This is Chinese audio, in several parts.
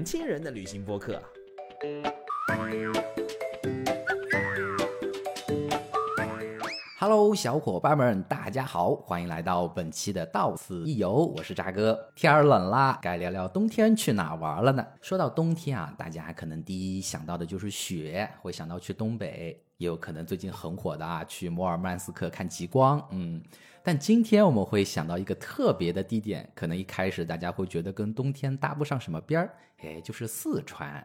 年轻人的旅行播客。Hello，小伙伴们，大家好，欢迎来到本期的到此一游，我是渣哥。天儿冷啦，该聊聊冬天去哪玩了呢？说到冬天啊，大家可能第一想到的就是雪，会想到去东北，也有可能最近很火的啊，去摩尔曼斯克看极光。嗯，但今天我们会想到一个特别的地点，可能一开始大家会觉得跟冬天搭不上什么边儿，哎，就是四川。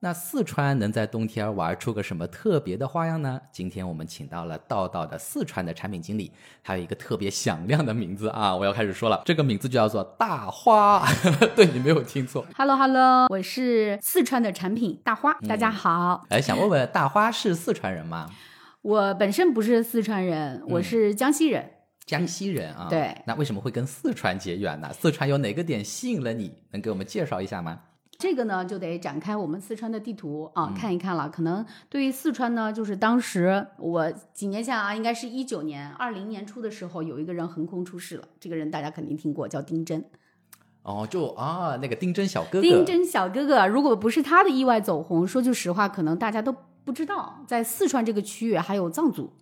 那四川能在冬天玩出个什么特别的花样呢？今天我们请到了道道的四川的产品经理，还有一个特别响亮的名字啊！我要开始说了，这个名字就叫做大花，对你没有听错。Hello Hello，我是四川的产品大花，大家好。哎，想问问大花是四川人吗？我本身不是四川人，我是江西人。江西人啊？对。那为什么会跟四川结缘呢？四川有哪个点吸引了你？能给我们介绍一下吗？这个呢，就得展开我们四川的地图啊，看一看了。可能对于四川呢，就是当时我几年前啊，应该是一九年、二零年初的时候，有一个人横空出世了。这个人大家肯定听过，叫丁真。哦，就啊，那个丁真小哥哥。丁真小哥哥，如果不是他的意外走红，说句实话，可能大家都不知道，在四川这个区域还有藏族。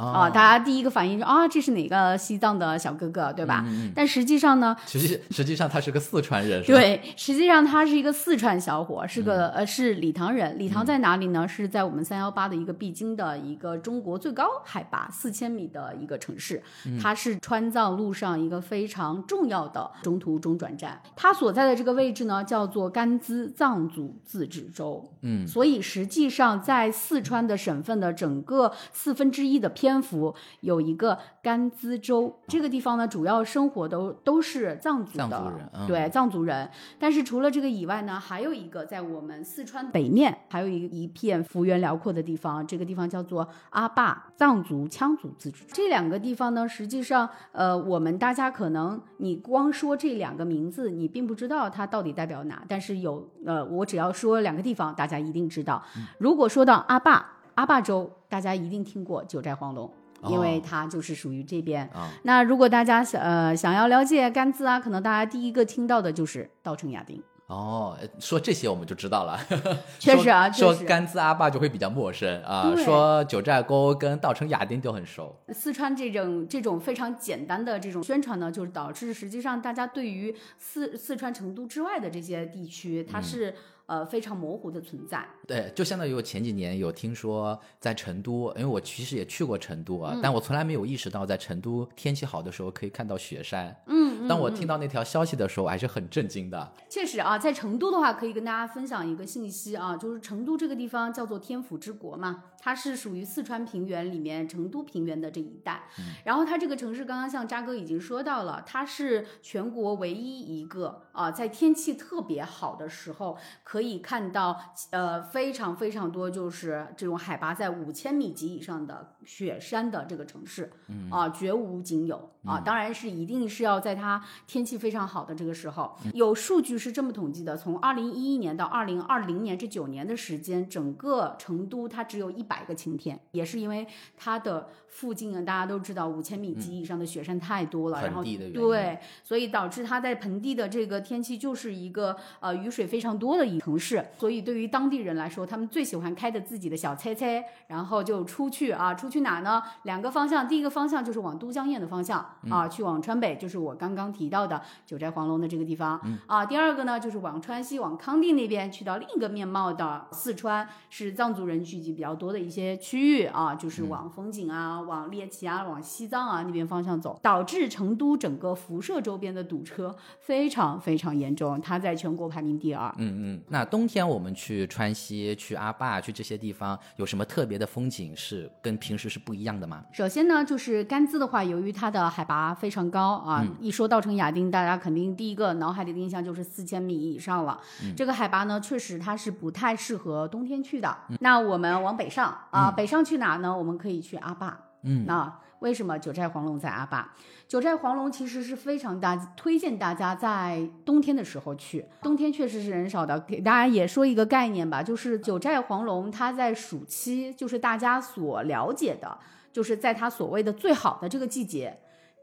啊，大家第一个反应是啊，这是哪个西藏的小哥哥，对吧？但实际上呢，实际实际上他是个四川人，对，实际上他是一个四川小伙，是个呃是理塘人。理塘在哪里呢？是在我们三幺八的一个必经的一个中国最高海拔四千米的一个城市，它是川藏路上一个非常重要的中途中转站。它所在的这个位置呢，叫做甘孜藏族自治州。嗯，所以实际上在四川的省份的整个四分之一的偏。篇幅有一个甘孜州这个地方呢，主要生活都都是藏族的，对藏族人。但是除了这个以外呢，还有一个在我们四川北面，还有一一片幅员辽阔的地方，这个地方叫做阿坝藏族羌族自治。这两个地方呢，实际上，呃，我们大家可能你光说这两个名字，你并不知道它到底代表哪。但是有，呃，我只要说两个地方，大家一定知道。如果说到阿坝。阿坝州，大家一定听过九寨黄龙，因为它就是属于这边。那如果大家想呃想要了解甘孜啊，可能大家第一个听到的就是稻城亚丁。哦，说这些我们就知道了。确实啊，说甘孜阿坝就会比较陌生啊。说九寨沟跟稻城亚丁就很熟。四川这种这种非常简单的这种宣传呢，就是导致实际上大家对于四四川成都之外的这些地区，它是。呃，非常模糊的存在。对，就相当于我前几年有听说，在成都，因为我其实也去过成都啊，但我从来没有意识到，在成都天气好的时候可以看到雪山。嗯，当我听到那条消息的时候，我还是很震惊的。确实啊，在成都的话，可以跟大家分享一个信息啊，就是成都这个地方叫做天府之国嘛，它是属于四川平原里面成都平原的这一带。嗯然后它这个城市，刚刚像扎哥已经说到了，它是全国唯一一个啊，在天气特别好的时候可。可以看到，呃，非常非常多，就是这种海拔在五千米级以上的雪山的这个城市，啊，绝无仅有啊！当然是一定是要在它天气非常好的这个时候。有数据是这么统计的：从二零一一年到二零二零年这九年的时间，整个成都它只有一百个晴天，也是因为它的附近啊，大家都知道五千米级以上的雪山太多了，然后对，所以导致它在盆地的这个天气就是一个呃雨水非常多的一。城市，所以对于当地人来说，他们最喜欢开着自己的小车车，然后就出去啊，出去哪呢？两个方向，第一个方向就是往都江堰的方向啊，去往川北，就是我刚刚提到的九寨黄龙的这个地方啊。第二个呢，就是往川西，往康定那边，去到另一个面貌的四川，是藏族人聚集比较多的一些区域啊，就是往风景啊，往猎奇啊，往西藏啊那边方向走，导致成都整个辐射周边的堵车非常非常严重，它在全国排名第二。嗯嗯，那。那冬天我们去川西、去阿坝、去这些地方，有什么特别的风景是跟平时是不一样的吗？首先呢，就是甘孜的话，由于它的海拔非常高啊，一说稻城亚丁，大家肯定第一个脑海里的印象就是四千米以上了。这个海拔呢，确实它是不太适合冬天去的。那我们往北上啊，北上去哪呢？我们可以去阿坝。嗯，那为什么九寨黄龙在阿坝？九寨黄龙其实是非常大，推荐大家在冬天的时候去。冬天确实是人少的，给大家也说一个概念吧，就是九寨黄龙它在暑期，就是大家所了解的，就是在它所谓的最好的这个季节，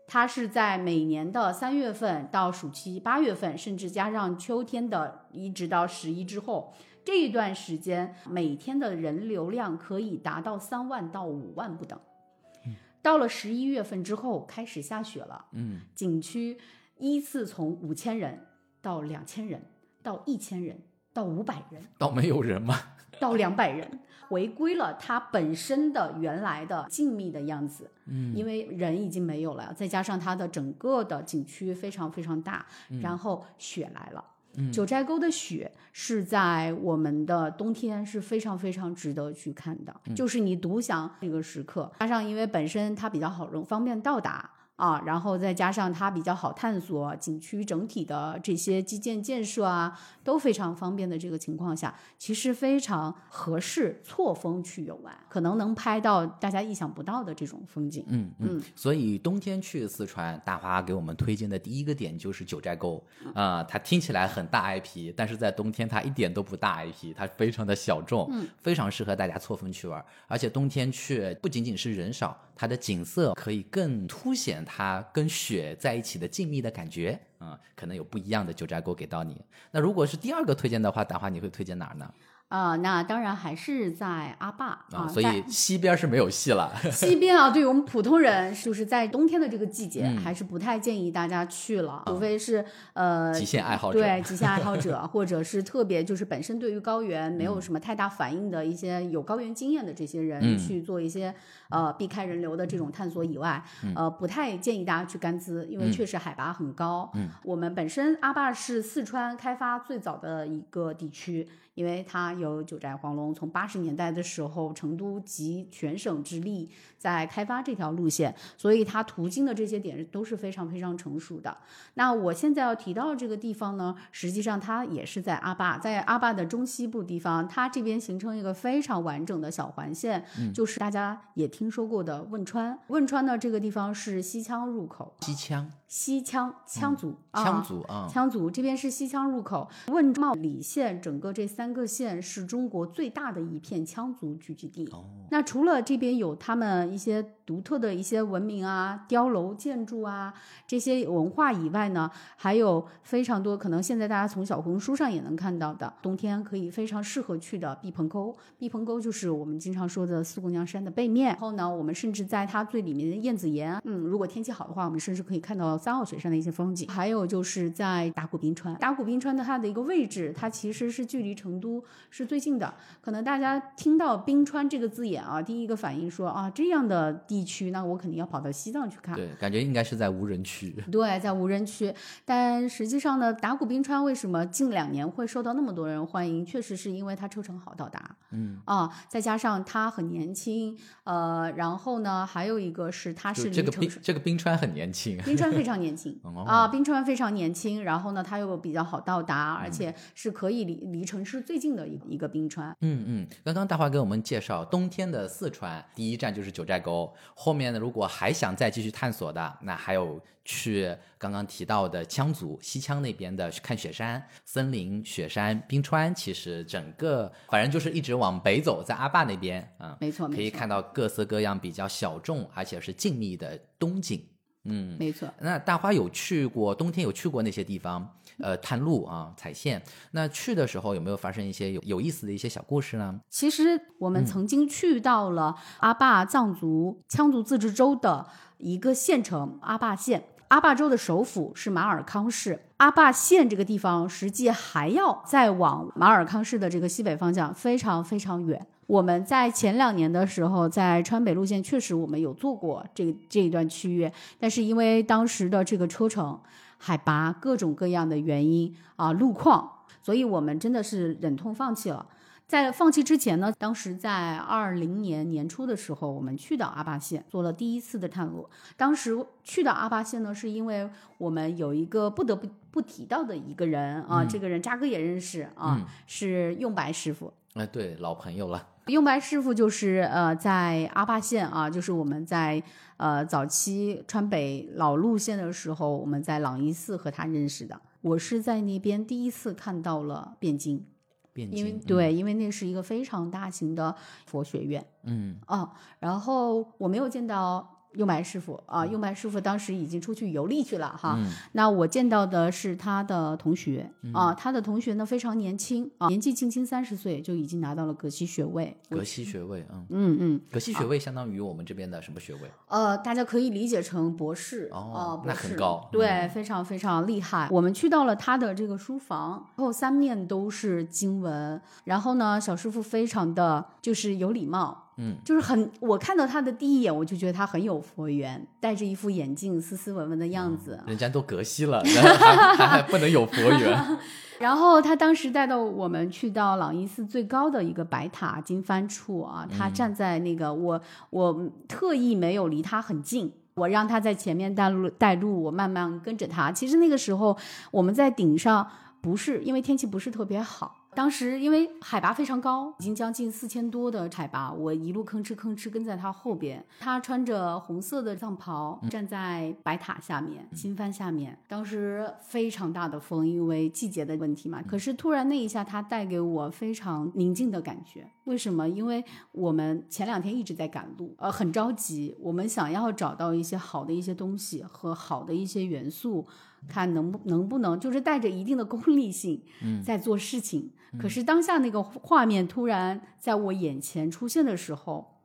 它是在每年的三月份到暑期八月份，甚至加上秋天的一直到十一之后这一段时间，每天的人流量可以达到三万到五万不等。到了十一月份之后，开始下雪了，嗯，景区依次从五千人到两千人到一千人到五百人到没有人吗？到两百人，回归了它本身的原来的静谧的样子。嗯，因为人已经没有了，再加上它的整个的景区非常非常大，然后雪来了。九寨沟的雪是在我们的冬天是非常非常值得去看的，就是你独享那个时刻，加上因为本身它比较好容方便到达。啊，然后再加上它比较好探索，景区整体的这些基建建设啊都非常方便的这个情况下，其实非常合适错峰去游玩，可能能拍到大家意想不到的这种风景。嗯嗯，所以冬天去四川，大花给我们推荐的第一个点就是九寨沟啊，它听起来很大 IP，但是在冬天它一点都不大 IP，它非常的小众，嗯，非常适合大家错峰去玩，而且冬天去不仅仅是人少，它的景色可以更凸显。它跟雪在一起的静谧的感觉，嗯，可能有不一样的九寨沟给到你。那如果是第二个推荐的话，的话你会推荐哪儿呢？啊，那当然还是在阿坝啊，所以西边是没有戏了。西边啊，对于我们普通人，就是在冬天的这个季节，还是不太建议大家去了，除非是呃极限爱好者，对 极限爱好者，或者是特别就是本身对于高原没有什么太大反应的一些有高原经验的这些人去做一些呃避开人流的这种探索以外，呃，不太建议大家去甘孜，因为确实海拔很高。嗯，我们本身阿坝是四川开发最早的一个地区。因为它有九寨黄龙，从八十年代的时候，成都集全省之力在开发这条路线，所以它途经的这些点都是非常非常成熟的。那我现在要提到这个地方呢，实际上它也是在阿坝，在阿坝的中西部地方，它这边形成一个非常完整的小环线，就是大家也听说过的汶川。汶川呢，这个地方是西羌入口，西羌。西羌羌族，羌族啊，羌族这边是西羌入口。汶茂里县整个这三个县是中国最大的一片羌族聚居地。那除了这边有他们一些独特的一些文明啊、碉楼建筑啊这些文化以外呢，还有非常多可能现在大家从小红书上也能看到的，冬天可以非常适合去的毕棚沟。毕棚沟就是我们经常说的四姑娘山的背面。然后呢，我们甚至在它最里面的燕子岩，嗯，如果天气好的话，我们甚至可以看到。三号雪山的一些风景，还有就是在达古冰川。达古冰川的它的一个位置，它其实是距离成都是最近的。可能大家听到冰川这个字眼啊，第一个反应说啊，这样的地区，那我肯定要跑到西藏去看。对，感觉应该是在无人区。对，在无人区。但实际上呢，达古冰川为什么近两年会受到那么多人欢迎？确实是因为它车程好到达。嗯啊，再加上它很年轻，呃，然后呢，还有一个是它是这个冰这个冰川很年轻，冰川非常年轻啊，冰川非常年轻，然后呢，它又比较好到达，而且是可以离离城市最近的一一个冰川。嗯嗯，刚刚大华给我们介绍冬天的四川，第一站就是九寨沟，后面呢，如果还想再继续探索的，那还有去刚刚提到的羌族西羌那边的看雪山、森林、雪山、冰川，其实整个反正就是一直往北走，在阿坝那边啊，没错，可以看到各色各样比较小众而且是静谧的冬景。嗯，没错。那大花有去过，冬天有去过那些地方，呃，探路啊，踩线。那去的时候有没有发生一些有有意思的一些小故事呢？其实我们曾经去到了阿坝藏族羌族自治州的一个县城阿坝县。阿坝州的首府是马尔康市，阿坝县这个地方实际还要再往马尔康市的这个西北方向非常非常远。我们在前两年的时候，在川北路线确实我们有做过这这一段区域，但是因为当时的这个车程、海拔各种各样的原因啊，路况，所以我们真的是忍痛放弃了。在放弃之前呢，当时在二零年年初的时候，我们去到阿坝县做了第一次的探路。当时去到阿坝县呢，是因为我们有一个不得不不提到的一个人啊，这个人扎哥也认识啊，是用白师傅。哎，对，老朋友了。用白师傅就是呃，在阿坝县啊，就是我们在呃早期川北老路线的时候，我们在朗伊寺和他认识的。我是在那边第一次看到了汴京。因为对，因为那是一个非常大型的佛学院，嗯。啊，然后我没有见到右白师傅啊，右白师傅当时已经出去游历去了哈。嗯那我见到的是他的同学啊，他的同学呢非常年轻啊，年纪轻轻三十岁就已经拿到了葛西学位。格西学位，嗯，嗯嗯，格西学位相当于我们这边的什么学位？呃，大家可以理解成博士哦很高对，非常非常厉害。我们去到了他的这个书房，然后三面都是经文，然后呢，小师傅非常的就是有礼貌。嗯，就是很，我看到他的第一眼，我就觉得他很有佛缘，戴着一副眼镜，斯斯文文的样子。人家都格西了，还还还不能有佛缘？然后他当时带到我们去到朗伊寺最高的一个白塔经幡处啊，他站在那个我我特意没有离他很近。我让他在前面带路带路，我慢慢跟着他。其实那个时候我们在顶上，不是因为天气不是特别好，当时因为海拔非常高，已经将近四千多的海拔，我一路吭哧吭哧跟在他后边。他穿着红色的藏袍，站在白塔下面、新帆下面。当时非常大的风，因为季节的问题嘛。可是突然那一下，他带给我非常宁静的感觉。为什么？因为我们前两天一直在赶路，呃，很着急。我们想要找到一些好的一些东西和好的一些元素，看能不能不能就是带着一定的功利性，在做事情。可是当下那个画面突然在我眼前出现的时候，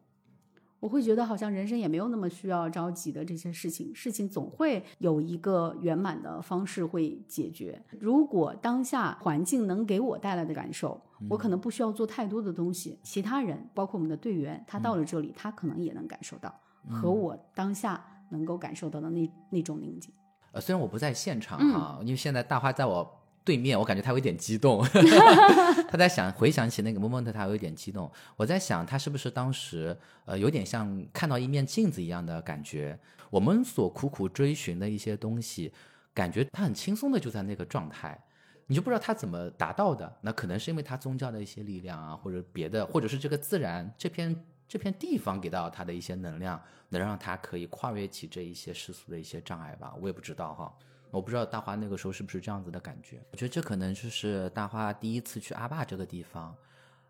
我会觉得好像人生也没有那么需要着急的这些事情，事情总会有一个圆满的方式会解决。如果当下环境能给我带来的感受，我可能不需要做太多的东西，其他人包括我们的队员，他到了这里，他可能也能感受到和我当下能够感受到的那那种宁静。呃，虽然我不在现场嗯哈，因为现在大花在我对面，我感觉他有点激动，他在想回想起那个 moment，他有一点激动。我在想他是不是当时呃有点像看到一面镜子一样的感觉。我们所苦苦追寻的一些东西，感觉他很轻松的就在那个状态。你就不知道他怎么达到的，那可能是因为他宗教的一些力量啊，或者别的，或者是这个自然这片这片地方给到他的一些能量，能让他可以跨越起这一些世俗的一些障碍吧。我也不知道哈，我不知道大花那个时候是不是这样子的感觉。我觉得这可能就是大花第一次去阿坝这个地方，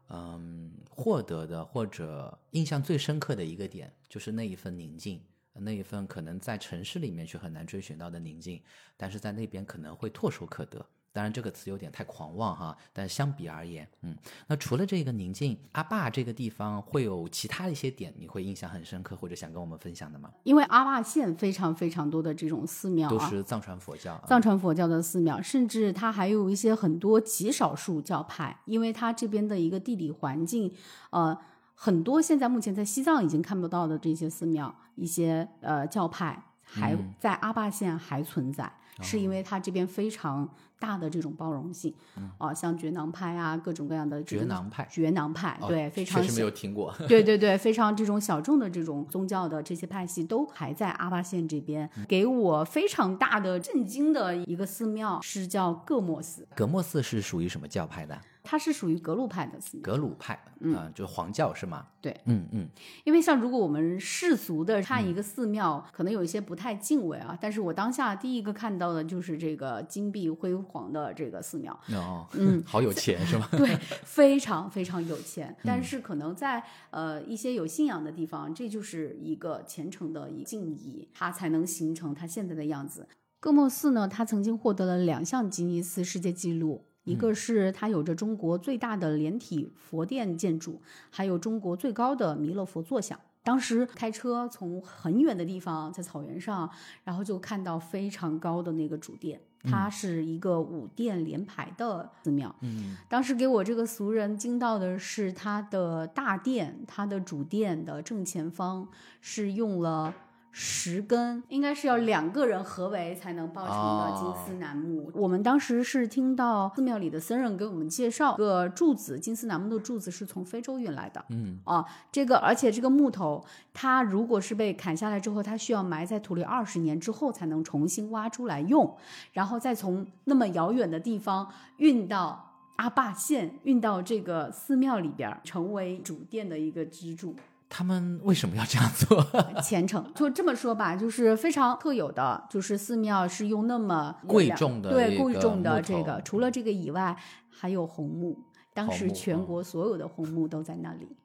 嗯，获得的或者印象最深刻的一个点，就是那一份宁静。那一份可能在城市里面去很难追寻到的宁静，但是在那边可能会唾手可得。当然，这个词有点太狂妄哈，但相比而言，嗯，那除了这个宁静，阿坝这个地方会有其他一些点你会印象很深刻，或者想跟我们分享的吗？因为阿坝县非常非常多的这种寺庙啊，都是藏传佛教啊，藏传佛教的寺庙，甚至它还有一些很多极少数教派，因为它这边的一个地理环境，呃，很多现在目前在西藏已经看不到的这些寺庙，一些呃教派还在阿坝县还存在，是因为它这边非常大的这种包容性，啊、像觉囊派啊，各种各样的觉囊派。觉囊派，哦对，非常确实没有听过。对对对，非常这种小众的这种宗教的这些派系都还在阿坝县这边，给我非常大的震惊的一个寺庙是叫格莫寺，格莫寺是属于什么教派的？它是属于格鲁派的寺庙。格鲁派，嗯、就是黄教是吗？对，嗯嗯，因为像如果我们世俗的看一个寺庙，可能有一些不太敬畏啊，但是我当下第一个看到的就是这个金碧辉煌的这个寺庙，哦，嗯，好有钱是吗？对，非常非常有钱，但是可能在呃一些有信仰的地方，这就是一个虔诚的一敬意，它才能形成它现在的样子。各莫寺呢，它曾经获得了两项吉尼斯世界纪录。一个是它有着中国最大的连体佛殿建筑，还有中国最高的弥勒佛坐像。当时开车从很远的地方，在草原上，然后就看到非常高的那个主殿，它是一个五殿连排的寺庙。嗯，当时给我这个俗人惊到的是，它的大殿，它的主殿的正前方是用了十根，应该是要两个人合围才能抱成的金丝楠木。我们当时是听到寺庙里的僧人给我们介绍，个柱子金丝楠木的柱子是从非洲运来的。嗯啊，这个而且这个木头，它如果是被砍下来之后，它需要埋在土里二十年之后才能重新挖出来用，然后再从那么遥远的地方运到阿坝县，运到这个寺庙里边儿，成为主殿的一个支柱。他们为什么要这样做？虔诚，就这么说吧，就是非常特有的，就是寺庙是用那么贵重的对贵重的这个，除了这个以外，还有红木，当时全国所有的红木都在那里。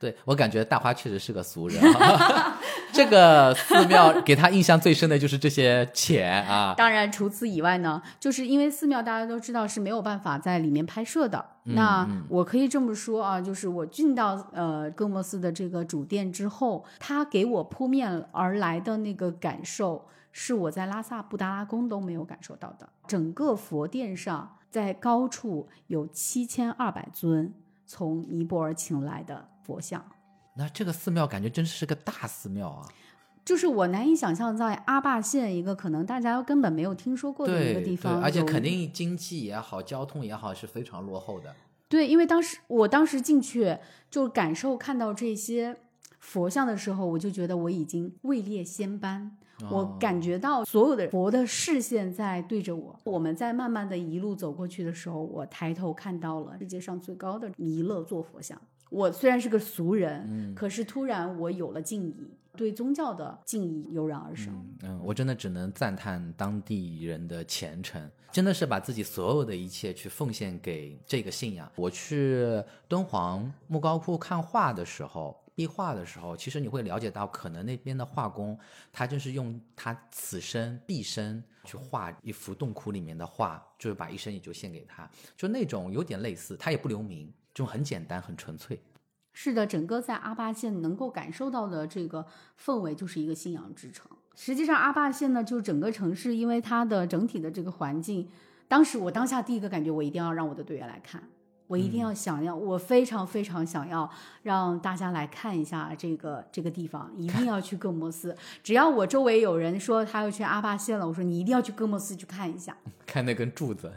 对我感觉大花确实是个俗人啊，这个寺庙给他印象最深的就是这些钱啊。当然，除此以外呢，就是因为寺庙大家都知道是没有办法在里面拍摄的。嗯那我可以这么说啊，就是我进到呃哥莫斯的这个主殿之后，他给我扑面而来的那个感受，是我在拉萨布达拉宫都没有感受到的。整个佛殿上，在高处有七千二百尊从尼泊尔请来的佛像。那这个寺庙感觉真是个大寺庙啊！就是我难以想象，在阿坝县一个可能大家根本没有听说过的一个地方，而且肯定经济也好，交通也好是非常落后的。对，因为当时我当时进去就感受看到这些佛像的时候，我就觉得我已经位列仙班。我哦感觉到所有的佛的视线在对着我。我们在慢慢的一路走过去的时候，我抬头看到了世界上最高的弥勒坐佛像。我虽然是个俗人，可是突然我有了敬意，对宗教的敬意油然而生。嗯，我真的只能赞叹当地人的虔诚，真的是把自己所有的一切去奉献给这个信仰。我去敦煌莫高窟看画的时候。壁画的时候，其实你会了解到，可能那边的画工，他就是用他此生毕生去画一幅洞窟里面的画，就是把一生也就献给他，就那种有点类似，他也不留名，就很简单，很纯粹。是的，整个在阿坝县能够感受到的这个氛围，就是一个信仰之城。实际上，阿坝县呢，就整个城市，因为它的整体的这个环境，当时我当下第一个感觉，我一定要让我的队员来看，我一定要想要，我非常非常想要让大家来看一下这个这个地方，一定要去各莫斯。只要我周围有人说他要去阿坝县了，我说你一定要去各莫斯去看一下，看那根柱子，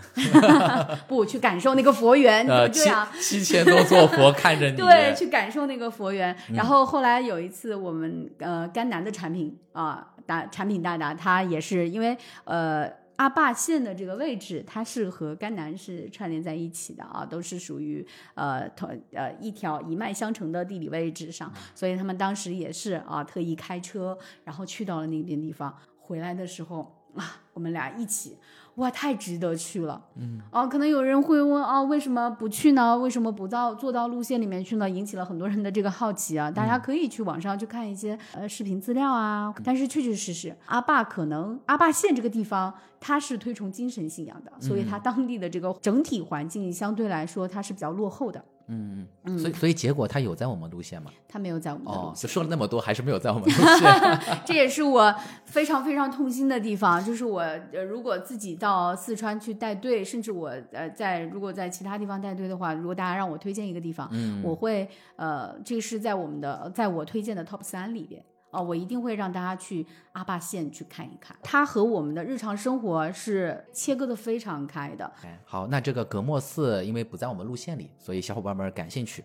不去感受那个佛缘，呃，七对啊。七千多座佛看着你，对，去感受那个佛缘。然后后来有一次，我们呃甘南的产品啊，大产品大大，他也是因为呃阿坝县的这个位置，它是和甘南是串联在一起的啊，都是属于呃同呃一条一脉相承的地理位置上，所以他们当时也是啊特意开车，然后去到了那边地方，回来的时候啊，我们俩一起。哇，太值得去了。嗯，哦，可能有人会问啊，为什么不去呢？为什么不到坐到路线里面去呢？引起了很多人的这个好奇啊。大家可以去网上去看一些呃视频资料啊。但是确确实实，阿坝可能阿坝县这个地方，它是推崇精神信仰的，所以它当地的这个整体环境相对来说它是比较落后的。嗯嗯，所以所以结果他有在我们路线吗？他没有在我们的路哦，线。就说了那么多，还是没有在我们路线。这也是我非常非常痛心的地方，就是我呃，如果自己到四川去带队，甚至我呃在如果在其他地方带队的话，如果大家让我推荐一个地方，嗯我会呃，这是在我们的在我推荐的 top 三里边。哦，我一定会让大家去阿坝县去看一看，它和我们的日常生活是切割的非常开的。哎，好，那这个格莫寺因为不在我们路线里，所以小伙伴们感兴趣，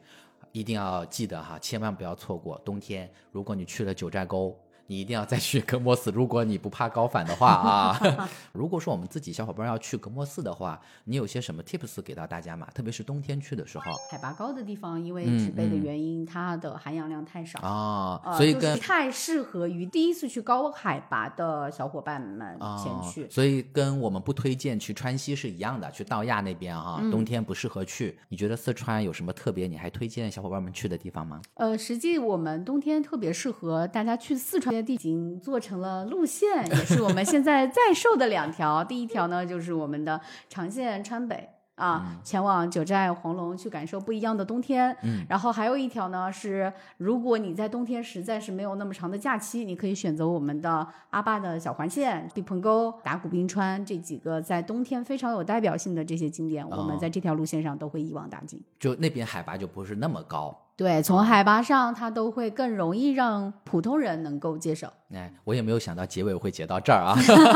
一定要记得哈，千万不要错过冬天。如果你去了九寨沟，你一定要再去格莫寺。如果你不怕高反的话啊，如果说我们自己小伙伴要去格莫寺的话，你有些什么 tips 给到大家嘛？特别是冬天去的时候海拔高的地方，因为嗯植被的嗯原因，它的含氧量太少。啊，呃，所以跟就是不太适合于第一次去高海拔的小伙伴们啊前去。所以跟我们不推荐去川西是一样的，去道亚那边哈、嗯冬天不适合去。你觉得四川有什么特别？你还推荐小伙伴们去的地方吗？呃，实际我们冬天特别适合大家去四川的地景做成了路线，也是我们现在在售的两条。第一条呢，就是我们的长线川北。啊，前往九寨黄龙去感受不一样的冬天。嗯，然后还有一条呢是，如果你在冬天实在是没有那么长的假期，你可以选择我们的阿坝的小环线、地棚沟、达古冰川这几个在冬天非常有代表性的这些景点，我们哦在这条路线上都会一网打尽。就那边海拔就不是那么高。对，从海拔上它都会更容易让普通人能够接受。哎，我也没有想到结尾会结到这儿啊！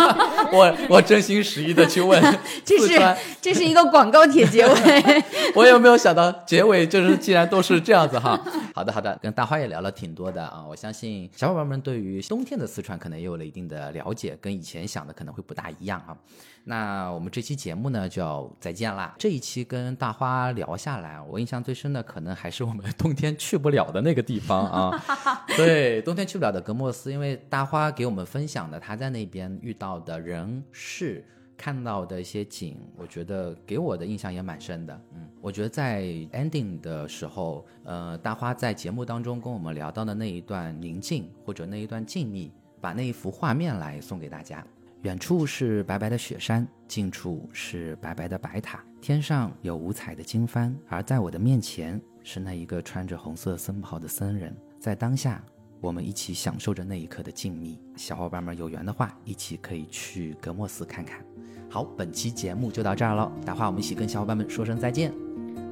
我我真心实意的去问 这是，这是一个广告帖结尾。我也没有想到结尾就是既然都是这样子哈。好的好的，跟大花也聊了挺多的啊，我相信小伙伴们对于冬天的四川可能也有了一定的了解，跟以前想的可能会不大一样啊。那我们这期节目呢就要再见啦。这一期跟大花聊下来，我印象最深的可能还是我们冬天去不了的那个地方啊。对，冬天去不了的格莫斯，因为大花给我们分享的他在那边遇到的人事。看到的一些景，我觉得给我的印象也蛮深的。嗯，我觉得在 ending 的时候，呃，大花在节目当中跟我们聊到的那一段宁静或者那一段静谧，把那一幅画面来送给大家。远处是白白的雪山，近处是白白的白塔，天上有五彩的经幡，而在我的面前是那一个穿着红色僧袍的僧人。在当下，我们一起享受着那一刻的静谧。小伙伴们有缘的话，一起可以去格莫寺看看。好，本期节目就到这儿了，大话我们一起跟小伙伴们说声再见，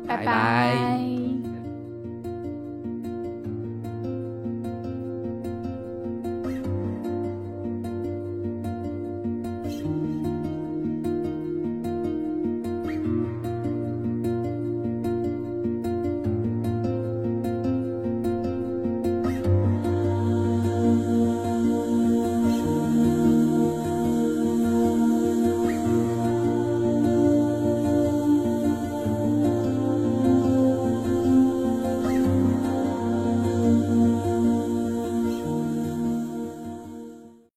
拜拜